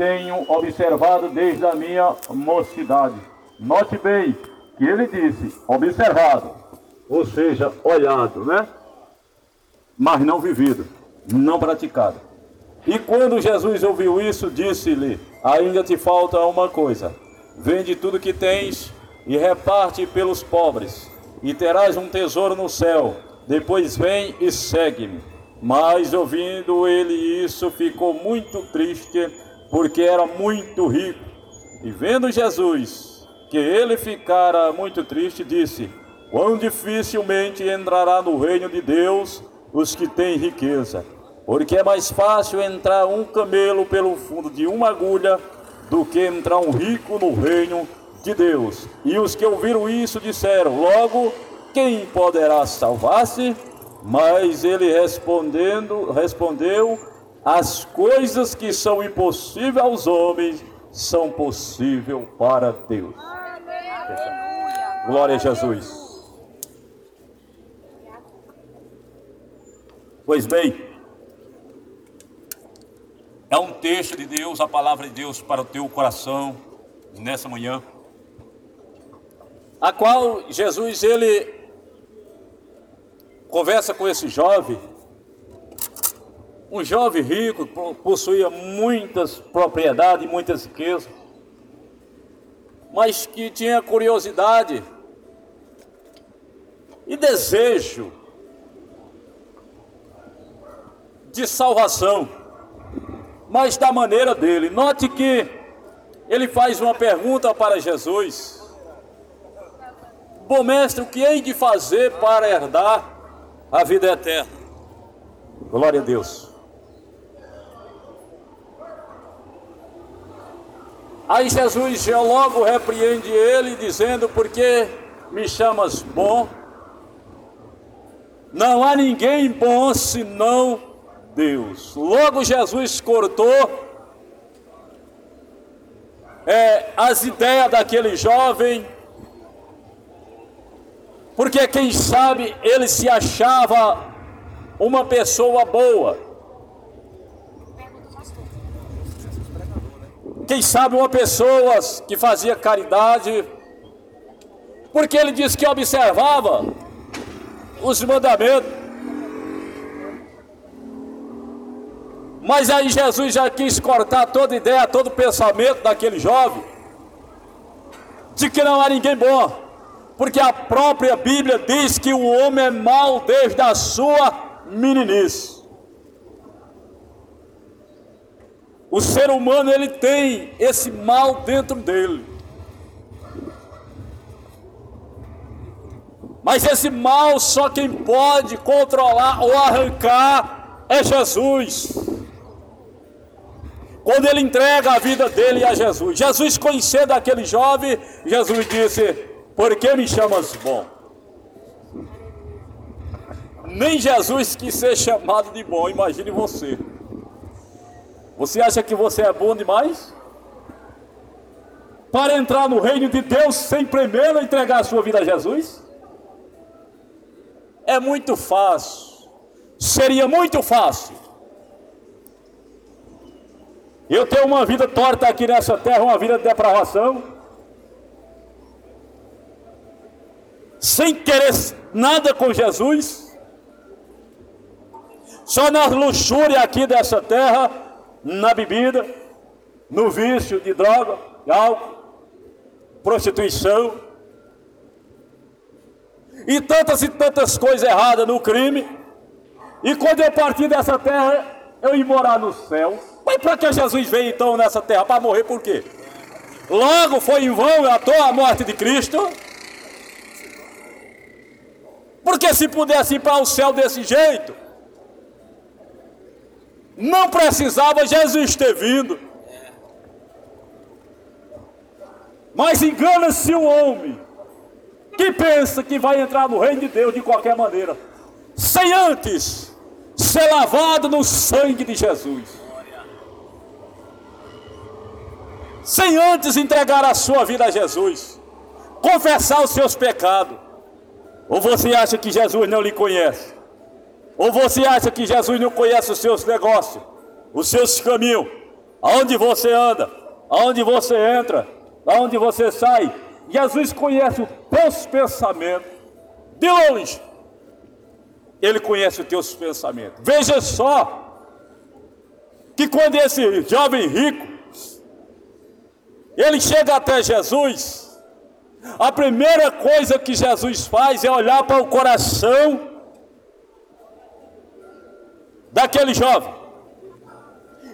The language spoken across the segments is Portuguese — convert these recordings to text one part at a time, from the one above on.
tenho observado desde a minha mocidade. Note bem que ele disse observado, ou seja, olhado, né? Mas não vivido, não praticado. E quando Jesus ouviu isso, disse-lhe: Ainda te falta uma coisa. Vende tudo que tens e reparte pelos pobres, e terás um tesouro no céu. Depois vem e segue-me. Mas ouvindo ele isso, ficou muito triste, porque era muito rico. E vendo Jesus que ele ficara muito triste, disse: Quão dificilmente entrará no reino de Deus os que têm riqueza. Porque é mais fácil entrar um camelo pelo fundo de uma agulha do que entrar um rico no reino de Deus. E os que ouviram isso disseram: Logo, quem poderá salvar-se? Mas ele respondendo, respondeu: As coisas que são impossíveis aos homens são possíveis para Deus. Glória a Jesus. Pois bem, é um texto de Deus, a palavra de Deus para o teu coração nessa manhã, a qual Jesus ele conversa com esse jovem, um jovem rico, possuía muitas propriedades, muitas riquezas, mas que tinha curiosidade e desejo de salvação, mas da maneira dele. Note que ele faz uma pergunta para Jesus: Bom mestre, o que hei de fazer para herdar a vida eterna. Glória a Deus. Aí Jesus já logo repreende ele, dizendo: Porque me chamas bom? Não há ninguém bom senão Deus. Logo Jesus cortou é, as ideias daquele jovem porque quem sabe ele se achava uma pessoa boa. Quem sabe uma pessoa que fazia caridade, porque ele disse que observava os mandamentos. Mas aí Jesus já quis cortar toda ideia, todo pensamento daquele jovem, de que não há ninguém bom porque a própria Bíblia diz que o homem é mau desde a sua meninice. O ser humano ele tem esse mal dentro dele. Mas esse mal só quem pode controlar ou arrancar é Jesus. Quando ele entrega a vida dele a Jesus. Jesus conhecendo aquele jovem, Jesus disse: por que me chamas bom? Nem Jesus quis ser chamado de bom, imagine você. Você acha que você é bom demais? Para entrar no reino de Deus sem primeiro entregar a sua vida a Jesus? É muito fácil. Seria muito fácil. Eu tenho uma vida torta aqui nessa terra, uma vida de depravação sem querer nada com Jesus, só na luxúria aqui dessa terra, na bebida, no vício de droga, álcool, prostituição, e tantas e tantas coisas erradas no crime, e quando eu partir dessa terra, eu ir morar no céu. Mas para que Jesus veio então nessa terra? Para morrer por quê? Logo foi em vão à toa a morte de Cristo. Porque se pudesse ir para o céu desse jeito, não precisava Jesus ter vindo. Mas engana-se o homem que pensa que vai entrar no reino de Deus de qualquer maneira, sem antes ser lavado no sangue de Jesus. Sem antes entregar a sua vida a Jesus, confessar os seus pecados ou você acha que Jesus não lhe conhece? Ou você acha que Jesus não conhece os seus negócios, os seus caminhos? aonde você anda, aonde você entra, aonde você sai. Jesus conhece os teus pensamentos de longe. Ele conhece os teus pensamentos. Veja só que quando esse jovem rico ele chega até Jesus, a primeira coisa que Jesus faz é olhar para o coração daquele jovem.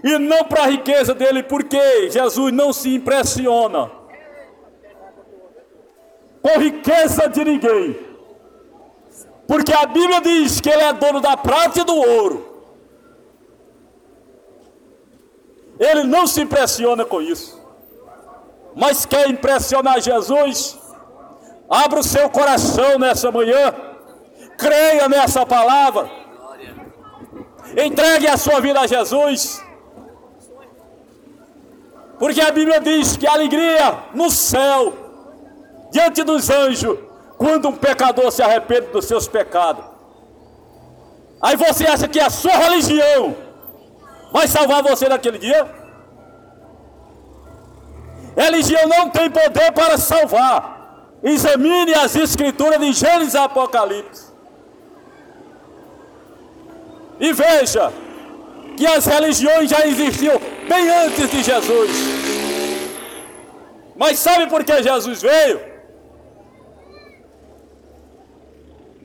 E não para a riqueza dele, porque Jesus não se impressiona com riqueza de ninguém, porque a Bíblia diz que ele é dono da prata e do ouro. Ele não se impressiona com isso, mas quer impressionar Jesus. Abra o seu coração nessa manhã, creia nessa palavra, entregue a sua vida a Jesus. Porque a Bíblia diz que a alegria no céu, diante dos anjos, quando um pecador se arrepende dos seus pecados. Aí você acha que a sua religião vai salvar você naquele dia? Religião não tem poder para salvar. Examine as escrituras de Gênesis e Apocalipse. E veja que as religiões já existiam bem antes de Jesus. Mas sabe por que Jesus veio?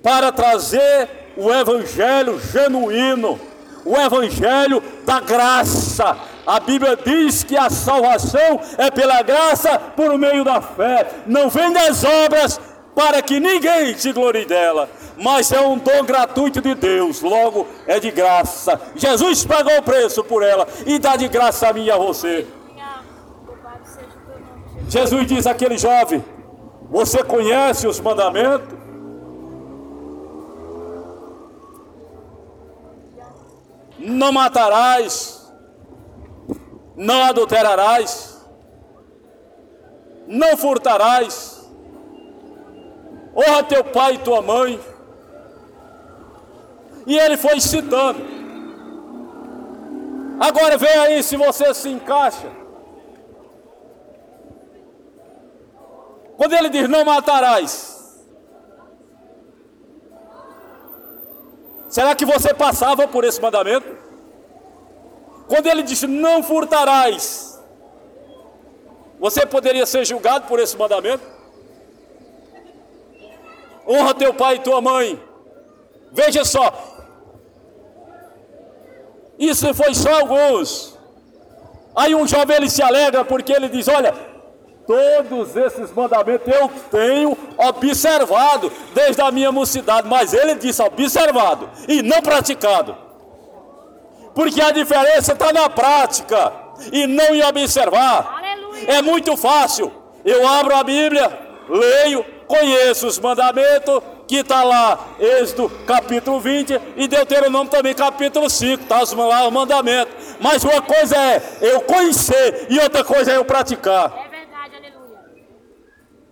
Para trazer o evangelho genuíno, o evangelho da graça. A Bíblia diz que a salvação é pela graça por meio da fé, não vem das obras para que ninguém se glorie dela, mas é um dom gratuito de Deus, logo é de graça. Jesus pagou o preço por ela e dá de graça a mim e a você. Jesus diz àquele jovem: Você conhece os mandamentos? Não matarás, não adulterarás, não furtarás, honra teu pai e tua mãe. E ele foi citando. Agora vem aí se você se encaixa. Quando ele diz não matarás. Será que você passava por esse mandamento? Quando ele disse não furtarás, você poderia ser julgado por esse mandamento? Honra teu pai e tua mãe. Veja só. Isso foi só alguns. Aí um jovem ele se alegra porque ele diz: Olha, todos esses mandamentos eu tenho observado desde a minha mocidade, mas ele disse observado e não praticado. Porque a diferença está na prática e não em observar. Aleluia. É muito fácil. Eu abro a Bíblia, leio, conheço os mandamentos, que está lá, Êxodo capítulo 20 e Deuteronômio também capítulo 5, está lá o mandamento. Mas uma coisa é eu conhecer e outra coisa é eu praticar. É verdade, aleluia.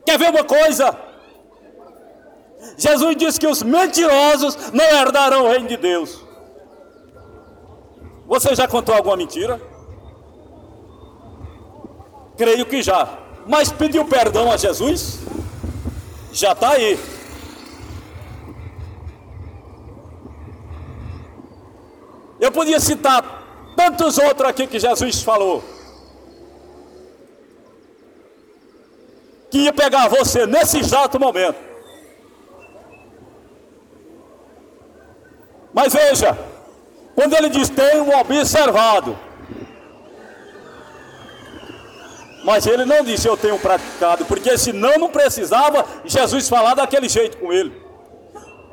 Quer ver uma coisa? Jesus disse que os mentirosos não herdarão o reino de Deus. Você já contou alguma mentira? Creio que já. Mas pediu perdão a Jesus? Já está aí. Eu podia citar tantos outros aqui que Jesus falou. Que ia pegar você nesse exato momento. Mas veja, quando ele diz tenho observado, mas ele não disse eu tenho praticado, porque senão não precisava Jesus falar daquele jeito com ele.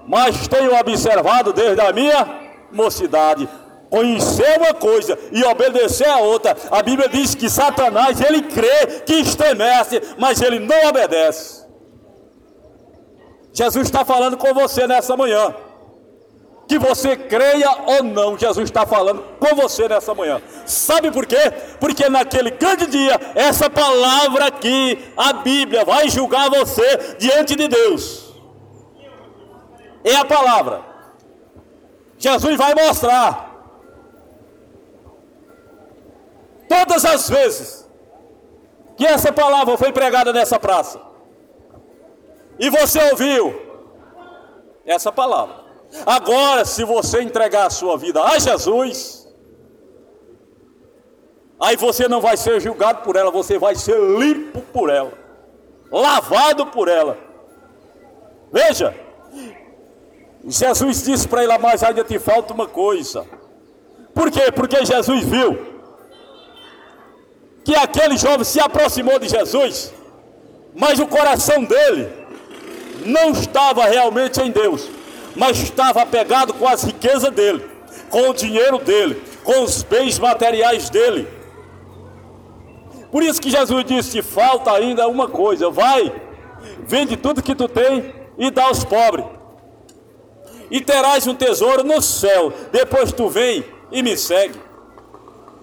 Mas tenho observado desde a minha mocidade. Conhecer uma coisa e obedecer a outra. A Bíblia diz que Satanás, ele crê que estremece, mas ele não obedece. Jesus está falando com você nessa manhã. Que você creia ou não, Jesus está falando com você nessa manhã. Sabe por quê? Porque naquele grande dia, essa palavra aqui, a Bíblia, vai julgar você diante de Deus. É a palavra. Jesus vai mostrar Todas as vezes que essa palavra foi pregada nessa praça, e você ouviu essa palavra. Agora, se você entregar a sua vida a Jesus, aí você não vai ser julgado por ela, você vai ser limpo por ela, lavado por ela. Veja, Jesus disse para ele, mas ainda te falta uma coisa. Por quê? Porque Jesus viu que aquele jovem se aproximou de Jesus, mas o coração dele não estava realmente em Deus, mas estava apegado com as riquezas dele, com o dinheiro dele, com os bens materiais dele. Por isso que Jesus disse: falta ainda uma coisa, vai, vende tudo que tu tem e dá aos pobres, e terás um tesouro no céu. Depois tu vem e me segue.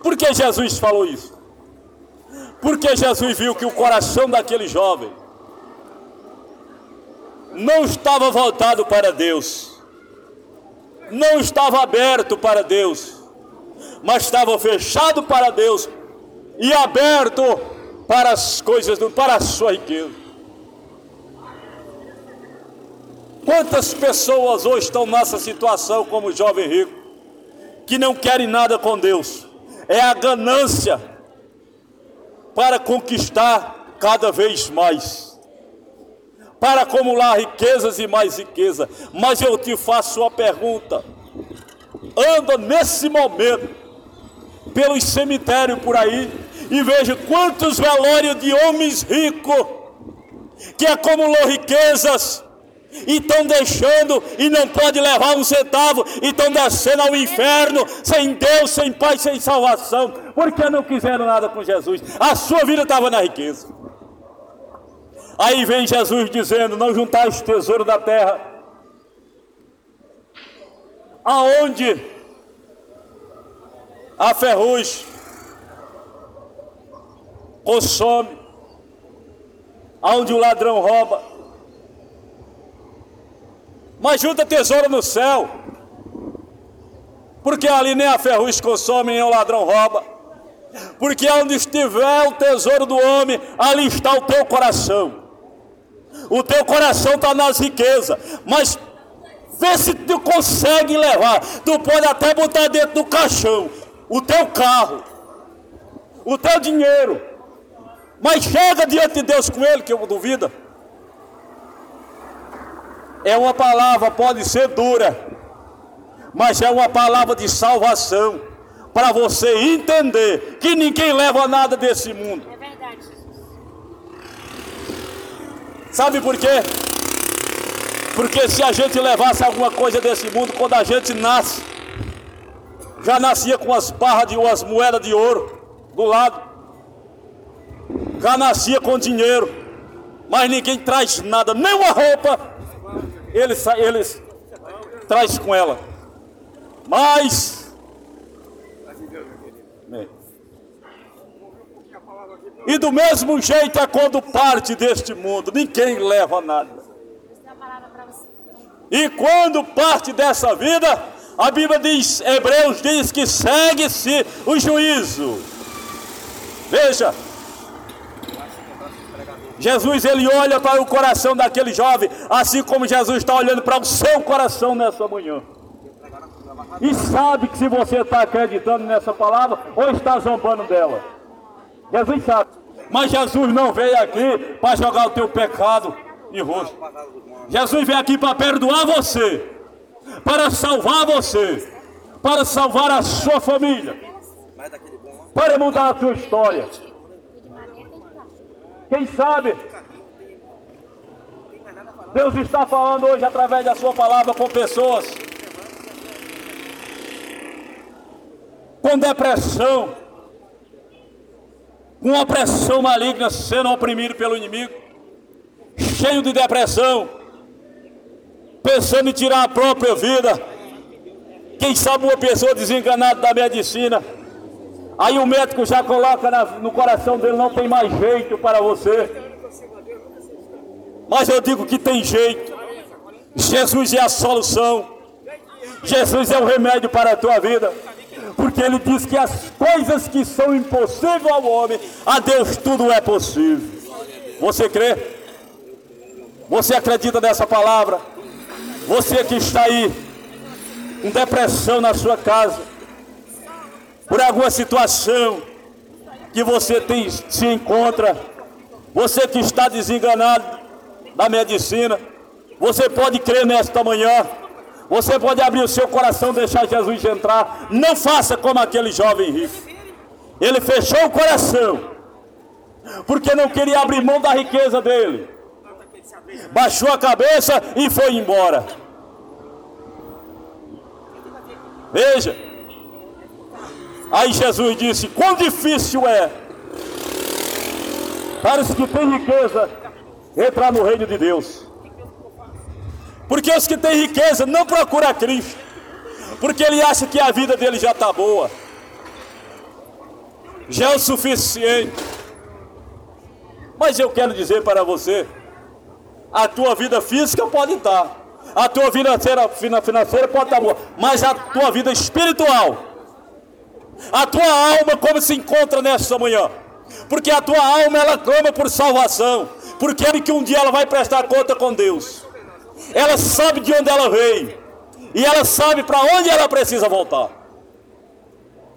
Por que Jesus falou isso? Porque Jesus viu que o coração daquele jovem não estava voltado para Deus, não estava aberto para Deus, mas estava fechado para Deus e aberto para as coisas, para a sua riqueza. Quantas pessoas hoje estão nessa situação como o jovem rico, que não querem nada com Deus? É a ganância para conquistar cada vez mais, para acumular riquezas e mais riqueza. Mas eu te faço uma pergunta: anda nesse momento pelos cemitérios por aí e veja quantos velórios de homens ricos que acumulou riquezas e estão deixando e não pode levar um centavo e estão descendo ao inferno sem Deus, sem Pai, sem salvação, porque não quiseram nada com Jesus. A sua vida estava na riqueza. Aí vem Jesus dizendo: Não juntais tesouro da terra, aonde a ferrugem consome, aonde o ladrão rouba mas junta tesouro no céu, porque ali nem a ferrugem consome, nem o ladrão rouba, porque onde estiver o tesouro do homem, ali está o teu coração. O teu coração está nas riquezas, mas vê se tu consegue levar. Tu pode até botar dentro do caixão o teu carro, o teu dinheiro, mas chega diante de Deus com ele, que eu duvido é uma palavra, pode ser dura, mas é uma palavra de salvação, para você entender que ninguém leva nada desse mundo. É verdade, Sabe por quê? Porque se a gente levasse alguma coisa desse mundo, quando a gente nasce, já nascia com as barras de umas moedas de ouro do lado, já nascia com dinheiro, mas ninguém traz nada, nem uma roupa, eles traz com ela. Mas é. e do mesmo jeito é quando parte deste mundo, ninguém leva nada. E quando parte dessa vida, a Bíblia diz, Hebreus diz que segue-se o juízo. Veja, Jesus ele olha para o coração daquele jovem, assim como Jesus está olhando para o seu coração nessa manhã. E sabe que se você está acreditando nessa palavra ou está zombando dela. Jesus sabe. Mas Jesus não veio aqui para jogar o teu pecado em rosto. Jesus veio aqui para perdoar você, para salvar você, para salvar a sua família, para mudar a sua história. Quem sabe? Deus está falando hoje através da sua palavra com pessoas. Com depressão, com opressão maligna, sendo oprimido pelo inimigo, cheio de depressão, pensando em tirar a própria vida. Quem sabe uma pessoa desenganada da medicina, Aí o médico já coloca na, no coração dele, não tem mais jeito para você. Mas eu digo que tem jeito. Jesus é a solução. Jesus é o remédio para a tua vida. Porque ele diz que as coisas que são impossíveis ao homem, a Deus tudo é possível. Você crê? Você acredita nessa palavra? Você que está aí com depressão na sua casa, por alguma situação que você tem, se encontra, você que está desenganado da medicina, você pode crer nesta manhã, você pode abrir o seu coração, deixar Jesus entrar. Não faça como aquele jovem rico. Ele fechou o coração, porque não queria abrir mão da riqueza dele. Baixou a cabeça e foi embora. Veja. Aí Jesus disse: Quão difícil é para os que têm riqueza entrar no reino de Deus. Porque os que têm riqueza não procuram Cristo, porque ele acha que a vida dele já está boa, já é o suficiente. Mas eu quero dizer para você: a tua vida física pode estar, a tua vida financeira pode estar boa, mas a tua vida espiritual, a tua alma, como se encontra nesta manhã? Porque a tua alma ela clama por salvação, porque é que um dia ela vai prestar conta com Deus. Ela sabe de onde ela veio e ela sabe para onde ela precisa voltar.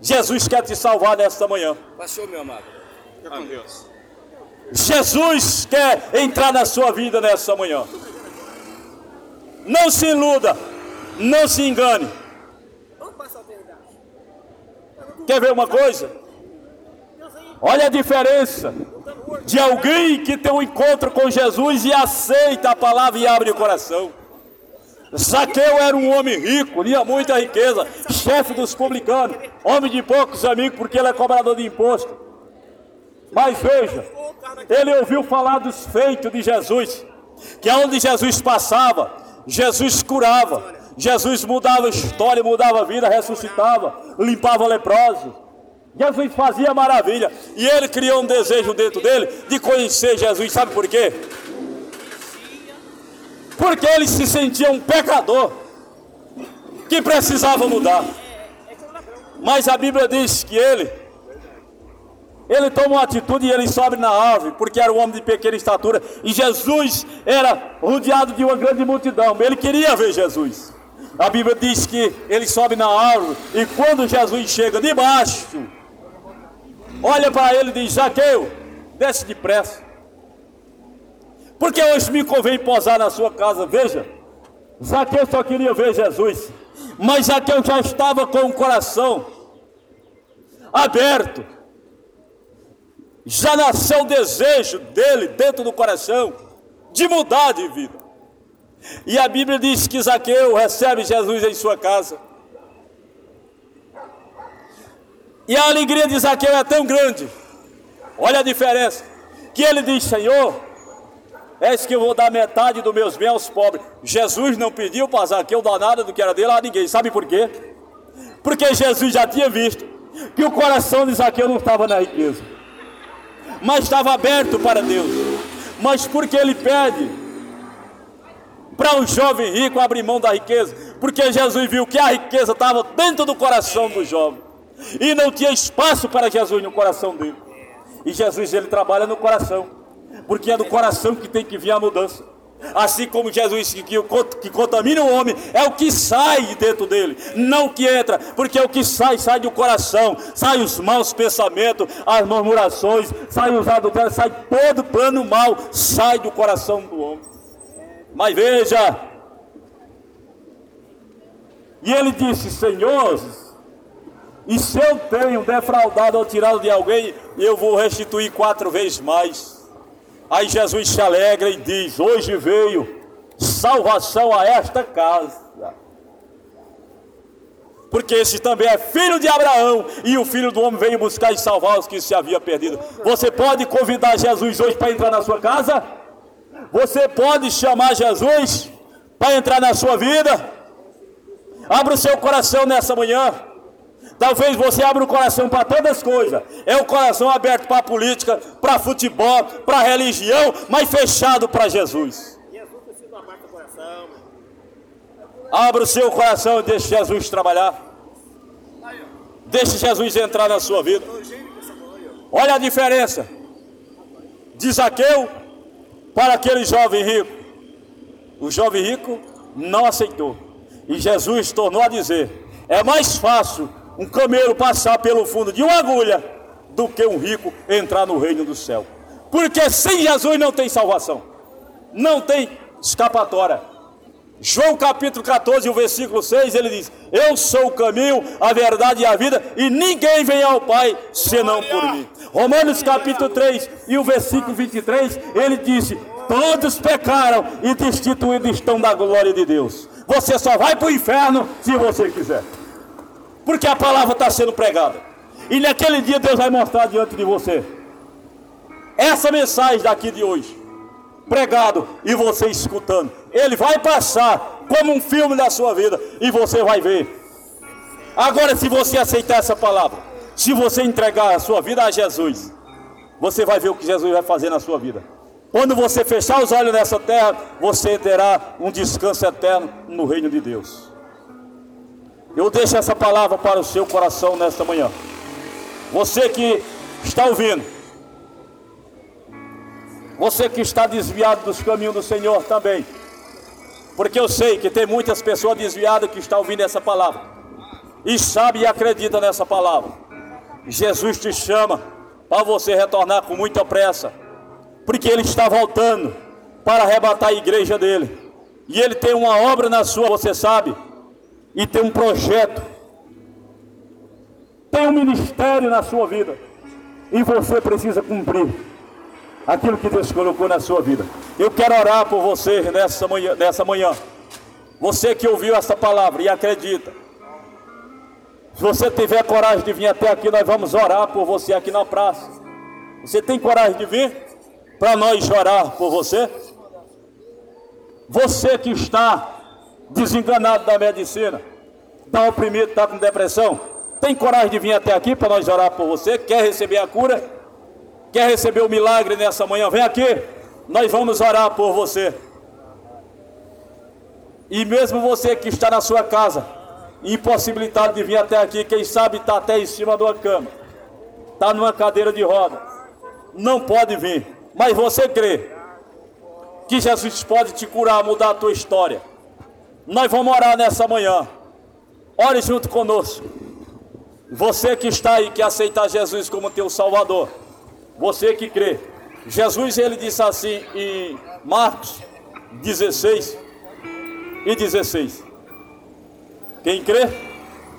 Jesus quer te salvar nesta manhã. Pastor, meu amado. Fica com Deus. Jesus quer entrar na sua vida nesta manhã. Não se iluda, não se engane. Quer ver uma coisa? Olha a diferença de alguém que tem um encontro com Jesus e aceita a palavra e abre o coração. Zaqueu era um homem rico, tinha muita riqueza, chefe dos publicanos, homem de poucos amigos, porque ele é cobrador de imposto. Mas veja, ele ouviu falar dos feitos de Jesus, que aonde Jesus passava, Jesus curava, Jesus mudava a história, mudava a vida, ressuscitava, limpava leprosos. Jesus fazia maravilha. E ele criou um desejo dentro dele de conhecer Jesus. Sabe por quê? Porque ele se sentia um pecador que precisava mudar. Mas a Bíblia diz que ele ele toma uma atitude e ele sobe na árvore, porque era um homem de pequena estatura, e Jesus era rodeado de uma grande multidão. Ele queria ver Jesus. A Bíblia diz que ele sobe na árvore, e quando Jesus chega debaixo, olha para ele e diz: Zaqueu, desce depressa, porque hoje me convém posar na sua casa. Veja, Zaqueu só queria ver Jesus, mas Zaqueu já estava com o coração aberto já nasceu o desejo dele dentro do coração de mudar de vida. E a Bíblia diz que Zaqueu recebe Jesus em sua casa. E a alegria de Zaqueu é tão grande, olha a diferença, que ele diz: Senhor, é que eu vou dar metade dos meus bens aos pobres. Jesus não pediu para Zaqueu dar nada do que era dele a ninguém, sabe por quê? Porque Jesus já tinha visto que o coração de Zaqueu não estava na riqueza mas estava aberto para Deus. Mas porque ele pede para um jovem rico abrir mão da riqueza? Porque Jesus viu que a riqueza estava dentro do coração do jovem e não tinha espaço para Jesus no coração dele. E Jesus ele trabalha no coração, porque é do coração que tem que vir a mudança. Assim como Jesus que, que contamina o homem é o que sai de dentro dele, não o que entra, porque é o que sai, sai do coração, sai os maus pensamentos, as murmurações, sai os adultérios, sai todo plano mal, sai do coração do homem. Mas veja, e ele disse: Senhor, e se eu tenho defraudado ou tirado de alguém, eu vou restituir quatro vezes mais. Aí Jesus se alegra e diz: Hoje veio salvação a esta casa. Porque esse também é filho de Abraão e o filho do homem veio buscar e salvar os que se havia perdido. Você pode convidar Jesus hoje para entrar na sua casa? Você pode chamar Jesus para entrar na sua vida? Abra o seu coração nessa manhã. Talvez você abra o coração para todas as coisas. É o coração aberto para a política, para futebol, para a religião, mas fechado para Jesus. Abra o seu coração e deixe Jesus trabalhar. Deixe Jesus entrar na sua vida. Olha a diferença de Zaqueu para aquele jovem rico. O jovem rico não aceitou. E Jesus tornou a dizer: é mais fácil um camelo passar pelo fundo de uma agulha do que um rico entrar no reino do céu. Porque sem Jesus não tem salvação, não tem escapatória. João capítulo 14, o versículo 6, ele diz: Eu sou o caminho, a verdade e a vida, e ninguém vem ao Pai senão por mim. Romanos capítulo 3 e o versículo 23, ele disse: Todos pecaram e destituídos estão da glória de Deus. Você só vai para o inferno se você quiser, porque a palavra está sendo pregada, e naquele dia Deus vai mostrar diante de você essa mensagem daqui de hoje pregado e você escutando. Ele vai passar como um filme da sua vida e você vai ver. Agora, se você aceitar essa palavra, se você entregar a sua vida a Jesus, você vai ver o que Jesus vai fazer na sua vida. Quando você fechar os olhos nessa terra, você terá um descanso eterno no reino de Deus. Eu deixo essa palavra para o seu coração nesta manhã. Você que está ouvindo, você que está desviado dos caminhos do Senhor também. Porque eu sei que tem muitas pessoas desviadas que estão ouvindo essa palavra. E sabe e acredita nessa palavra. Jesus te chama para você retornar com muita pressa. Porque Ele está voltando para arrebatar a igreja dele. E Ele tem uma obra na sua, você sabe. E tem um projeto. Tem um ministério na sua vida. E você precisa cumprir aquilo que Deus colocou na sua vida. Eu quero orar por você nessa manhã, nessa manhã. Você que ouviu essa palavra e acredita. Se você tiver coragem de vir até aqui, nós vamos orar por você aqui na praça. Você tem coragem de vir para nós orar por você? Você que está desenganado da medicina, está oprimido, está com depressão, tem coragem de vir até aqui para nós orar por você? Quer receber a cura? Quer receber o milagre nessa manhã? Vem aqui, nós vamos orar por você. E mesmo você que está na sua casa, impossibilitado de vir até aqui, quem sabe está até em cima de uma cama, está numa cadeira de roda, não pode vir, mas você crê que Jesus pode te curar, mudar a tua história. Nós vamos orar nessa manhã. Ore junto conosco. Você que está aí, que aceitar Jesus como teu Salvador. Você que crê. Jesus ele disse assim em Marcos 16 e 16. Quem crê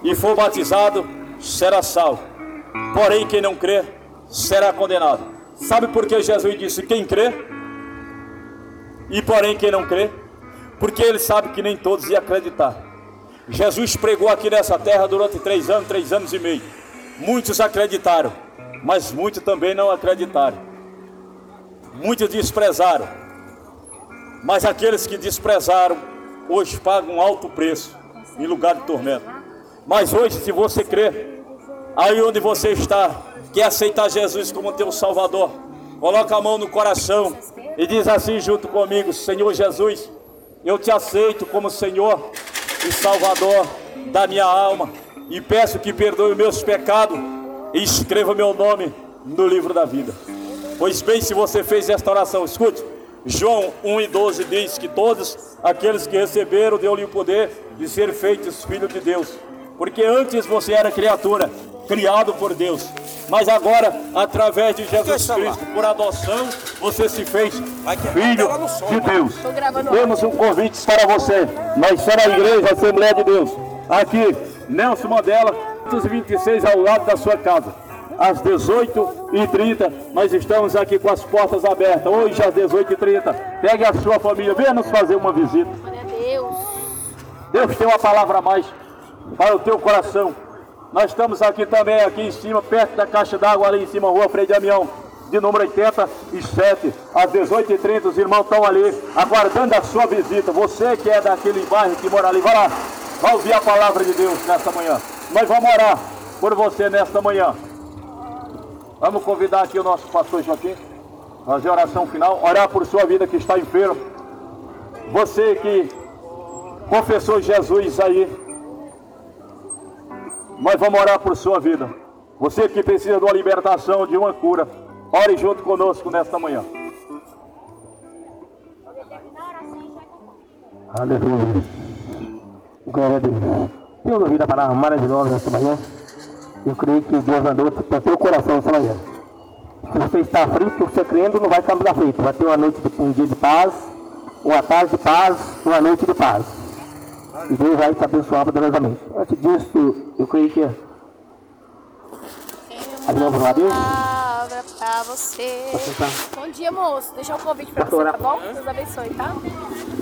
e for batizado será salvo. Porém quem não crê será condenado. Sabe por que Jesus disse quem crê? E porém quem não crê? Porque ele sabe que nem todos iam acreditar. Jesus pregou aqui nessa terra durante três anos, três anos e meio. Muitos acreditaram mas muitos também não acreditaram. Muitos desprezaram. Mas aqueles que desprezaram, hoje pagam um alto preço em lugar de tormento. Mas hoje, se você crer, aí onde você está, quer aceitar Jesus como teu Salvador, coloca a mão no coração e diz assim junto comigo: Senhor Jesus, eu te aceito como Senhor e Salvador da minha alma e peço que perdoe meus pecados e escreva meu nome no livro da vida. Pois bem, se você fez esta oração, escute. João 1 e 12 diz que todos aqueles que receberam deu-lhe o poder de ser feitos filhos de Deus. Porque antes você era criatura, criado por Deus. Mas agora, através de Jesus Cristo, por adoção, você se fez filho de Deus. Temos um convite para você. Nós somos a igreja, a Assembleia de Deus. Aqui, Nelson Mandela, 226 ao lado da sua casa. Às 18h30, nós estamos aqui com as portas abertas. Hoje, às 18h30, pegue a sua família, venha nos fazer uma visita. Deus tem uma palavra a mais para o teu coração. Nós estamos aqui também, aqui em cima, perto da caixa d'água, ali em cima, rua Frei Damião, de número 87, às 18h30, os irmãos estão ali, aguardando a sua visita. Você que é daquele bairro que mora ali, vai lá, vai ouvir a palavra de Deus nesta manhã. Nós vamos orar por você nesta manhã. Vamos convidar aqui o nosso pastor Joaquim, fazer a oração final, orar por sua vida que está enfermo. Você que confessou Jesus aí, nós vamos orar por sua vida. Você que precisa de uma libertação, de uma cura, ore junto conosco nesta manhã. Aleluia. Glória a Deus. Tenho ouvido a palavra maravilhosa nesta manhã. Eu creio que Deus mandou para o teu coração esta manhã. Se você está aflito, você crendo, não vai muito aflito. Vai ter uma noite de um dia de paz, uma tarde de paz, uma noite de paz. E Deus vai te abençoar poderosamente. Antes disso, eu creio que Uma lá, Deus? palavra pra você. Sentar? Bom dia, moço. Deixar um convite pra você, tá bom? Deus abençoe, tá?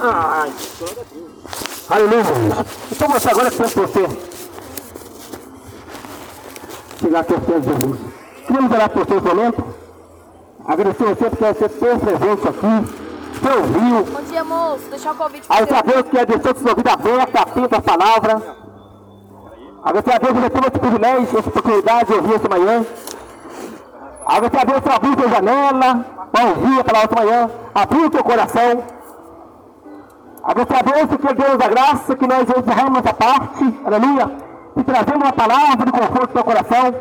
Ai, aleluia. Então você agora que você chegar aqui aos pés de Jesus. Queremos orar por você nesse momento. Agradecer você porque você tem presente aqui. Você ouviu. Bom dia, moço. Deixar um convite pra a você. Deus que é deixou sua vida aberta, atenta à palavra. Agradecer a Deus que você teve esse privilégio, essa oportunidade de ouvir essa manhã. Agradecer a Deus que abriu sua janela para ouvir a palavra essa manhã. Abriu o teu coração. Agradecer a Deus que Deus da graça que nós encerramos essa parte, aleluia, e trazendo uma palavra de conforto ao teu coração,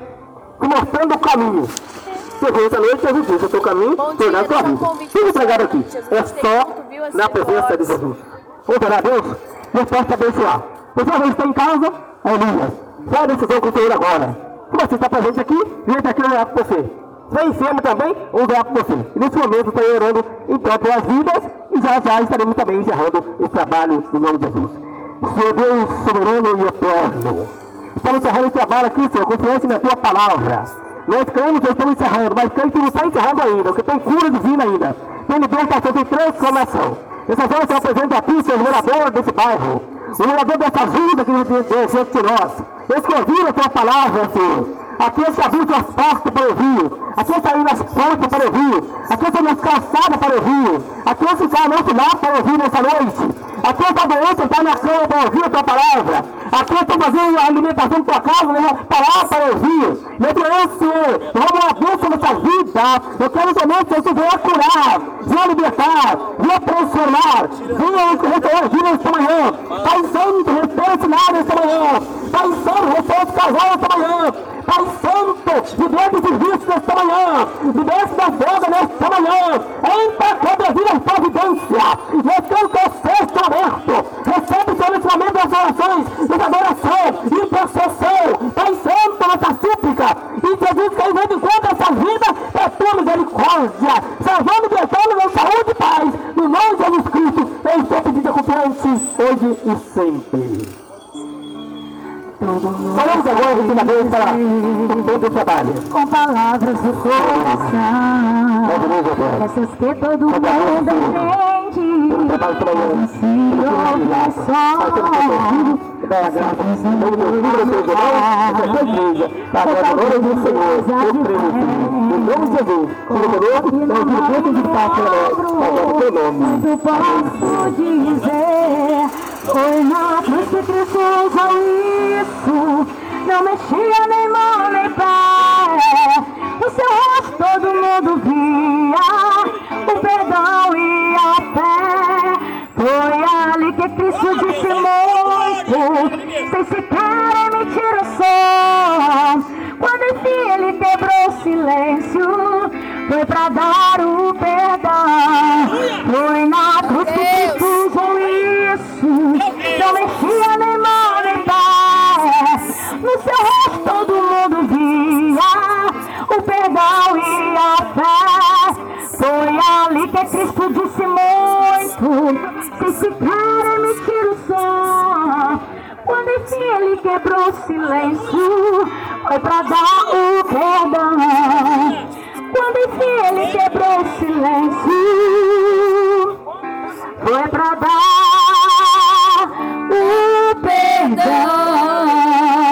e mostrando o caminho. Chegou essa noite, Jesus disse, o teu caminho, tornar a tua vida. Tudo pregado aqui, é só muito, viu, as na presença de. Jesus. Vamos orar a Deus? Deus possa te abençoar. Você vezes está em casa, aleluia. Qual a decisão com o Senhor agora? Se você está presente aqui, vem aqui orar com você. Vem enfermo também, vamos orar com você. E nesse momento estou orando então pelas vidas e já já estaremos também encerrando esse trabalho no nome de Jesus. Senhor Deus soberano e eterno. Estamos encerrando esse trabalho aqui, Senhor, confiante na tua palavra. Nós cremos que estamos encerrando, mas cremos que não está encerrando ainda, porque tem cura divina ainda. Tem libertação, tem transformação. Essas horas eu apresento a ti, Senhor, morador desse bairro, o morador dessa vida que deu de nós. Eles que ouviram a tua palavra, Senhor. Aqueles que abriram as portas para ouvir, aqueles que saíram as portas para ouvir, aqueles que saíram as calçadas para ouvir, aqueles que ficaram no lar para ouvir nessa noite, aqueles que estão doentes, estão na cama para ouvir a tua palavra, aqueles que estão fazendo a alimentação da tua casa, né, parar para ouvir. Meu Deus, Senhor, vamos a bênção nessa vida. Eu quero somente que você venha curar, venha libertar, venha transformar, venha restaurar a vida nesta manhã. Pai Santo, restaura esse lar nesta manhã. Pai Santo, restaura esse casal nesta manhã. Pai Santo, liberte esse vício nesta manhã. Liberte da droga nesta manhã. Entra sobre a vida providência. Nós queremos Última vez, para todo o trabalho. com palavras do coração, essas que todo mundo entende. Se ouve Senhor, teu nome. Tudo posso dizer, foi na cruz que Cristo isso, mexia nem mão nem pé, o seu rosto todo mundo via, o perdão e a fé, foi ali que Cristo disse muito, sem sequer emitir o som, quando enfim ele quebrou o silêncio, foi pra dar se ele quebrou o silêncio, foi pra dar o perdão. Quando enfim ele quebrou o silêncio, foi pra dar